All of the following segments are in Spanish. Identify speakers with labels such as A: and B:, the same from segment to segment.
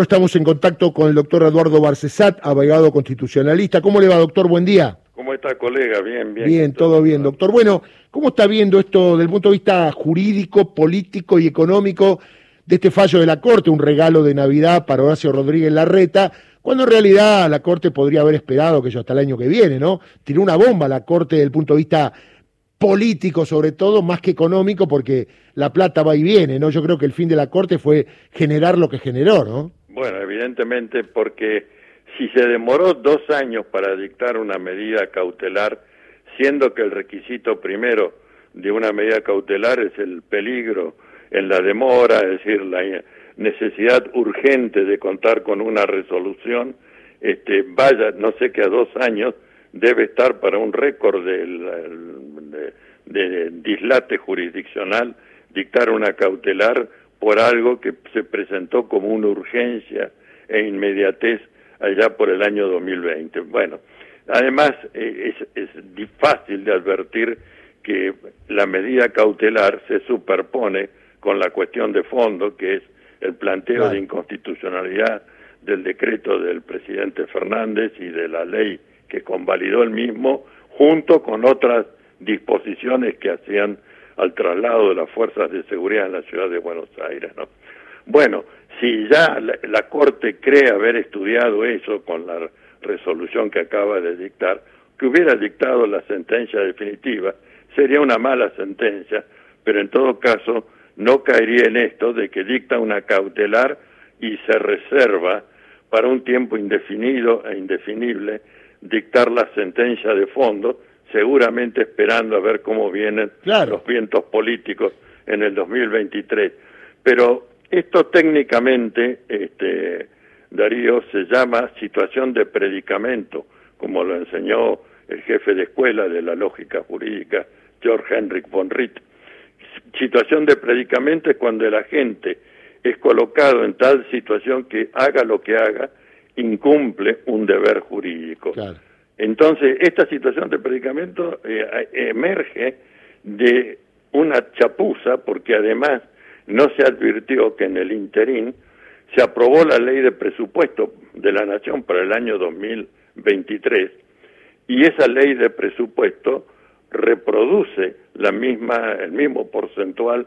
A: Estamos en contacto con el doctor Eduardo Barcesat, abogado constitucionalista. ¿Cómo le va, doctor? Buen día.
B: ¿Cómo está, colega? Bien, bien.
A: Bien, todo bien, doctor. Bueno, ¿cómo está viendo esto desde el punto de vista jurídico, político y económico de este fallo de la Corte, un regalo de Navidad para Horacio Rodríguez Larreta, cuando en realidad la Corte podría haber esperado que yo hasta el año que viene, ¿no? Tiró una bomba la Corte desde el punto de vista político sobre todo, más que económico, porque la plata va y viene, ¿no? Yo creo que el fin de la Corte fue generar lo que generó, ¿no?
B: Bueno, evidentemente porque si se demoró dos años para dictar una medida cautelar, siendo que el requisito primero de una medida cautelar es el peligro en la demora, es decir, la necesidad urgente de contar con una resolución, este, vaya, no sé qué a dos años, debe estar para un récord de, de, dislate jurisdiccional dictar una cautelar por algo que se presentó como una urgencia e inmediatez allá por el año 2020. Bueno, además eh, es, es fácil de advertir que la medida cautelar se superpone con la cuestión de fondo, que es el planteo de inconstitucionalidad del decreto del presidente Fernández y de la ley que convalidó el mismo, junto con otras disposiciones que hacían al traslado de las fuerzas de seguridad en la ciudad de Buenos Aires. ¿no? Bueno, si ya la, Corte cree haber estudiado eso con la resolución que acaba de dictar, que hubiera dictado la sentencia definitiva, sería una mala sentencia, pero en todo caso no caería en esto de que dicta una cautelar y se reserva para un tiempo indefinido e indefinible dictar la sentencia de fondo, seguramente esperando a ver cómo vienen los vientos políticos en el 2023. Pero esto técnicamente, este, Darío, se llama situación de predicamento, como lo enseñó el jefe de escuela de la lógica jurídica, George Henrik von Ritt. Situación de predicamento es cuando el agente es colocado en tal situación que haga lo que haga, incumple un deber jurídico. Entonces, esta situación de predicamento eh, emerge de una chapuza, porque además no se advirtió que en el interín se aprobó la ley de presupuesto de la Nación para el año 2023 y esa ley de presupuesto reproduce la misma, el mismo porcentual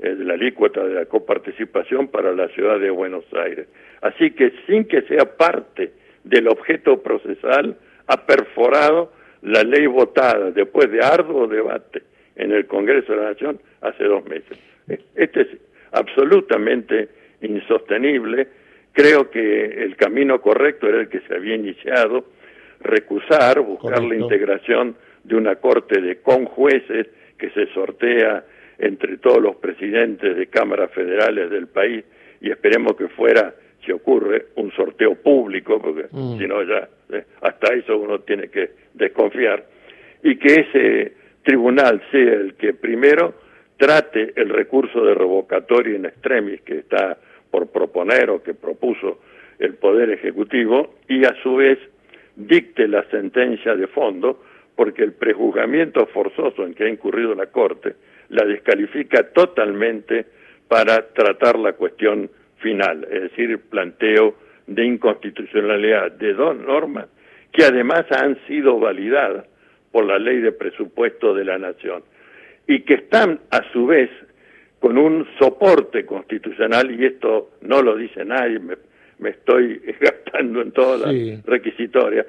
B: eh, de la alícuota de la coparticipación para la ciudad de Buenos Aires. Así que sin que sea parte del objeto procesal, ha perforado la ley votada después de arduo debate en el Congreso de la Nación hace dos meses. Este es absolutamente insostenible. Creo que el camino correcto era el que se había iniciado, recusar, buscar la integración de una corte de conjueces que se sortea entre todos los presidentes de cámaras federales del país y esperemos que fuera, si ocurre, un sorteo público, porque mm. si no ya eh, hasta eso uno tiene que desconfiar, y que ese tribunal sea el que primero trate el recurso de revocatorio in extremis que está por proponer o que propuso el Poder Ejecutivo y a su vez dicte la sentencia de fondo porque el prejuzgamiento forzoso en que ha incurrido la Corte la descalifica totalmente para tratar la cuestión final, es decir, el planteo de inconstitucionalidad de dos normas que además han sido validadas por la ley de presupuesto de la Nación y que están a su vez con un soporte constitucional, y esto no lo dice nadie, me, estoy gastando en toda la requisitoria,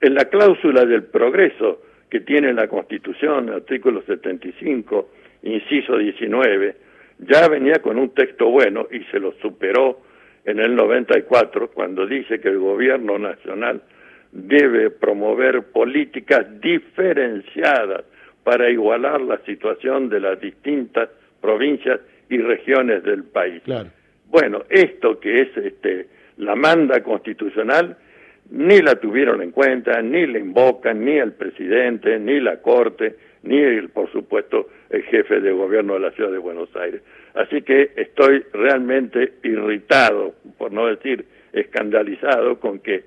B: en la cláusula del progreso que tiene la Constitución, artículo 75, inciso 19, ya venía con un texto bueno y se lo superó en el 94 cuando dice que el gobierno nacional debe promover políticas diferenciadas para igualar la situación de las distintas provincias y regiones del país. Bueno, esto que es este, la manda constitucional, ni la tuvieron en cuenta, ni la invocan, ni el presidente, ni la Corte, ni, el, por supuesto, el jefe de gobierno de la ciudad de Buenos Aires. Así que estoy realmente irritado, por no decir escandalizado, con que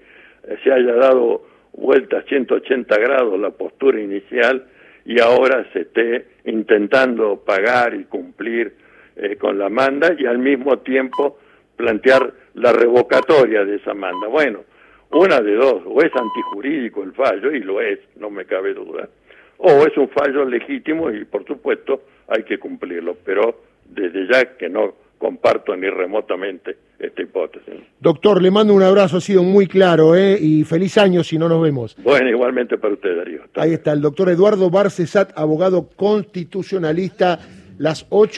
B: se haya dado vuelta a 180 grados la postura inicial y ahora se esté intentando pagar y cumplir eh, con la manda y al mismo tiempo plantear la revocatoria de esa manda. Bueno, una de dos, o es antijurídico el fallo, y lo es, no me cabe duda, o es un fallo legítimo y por supuesto hay que cumplirlo, pero desde ya que no comparto ni remotamente esta hipótesis.
A: Doctor, le mando un abrazo, ha sido muy claro, ¿eh? y feliz año si no nos vemos.
B: Bueno, igualmente para usted, Darío.
A: Ahí está el doctor Eduardo Barcesat, abogado constitucionalista, las ocho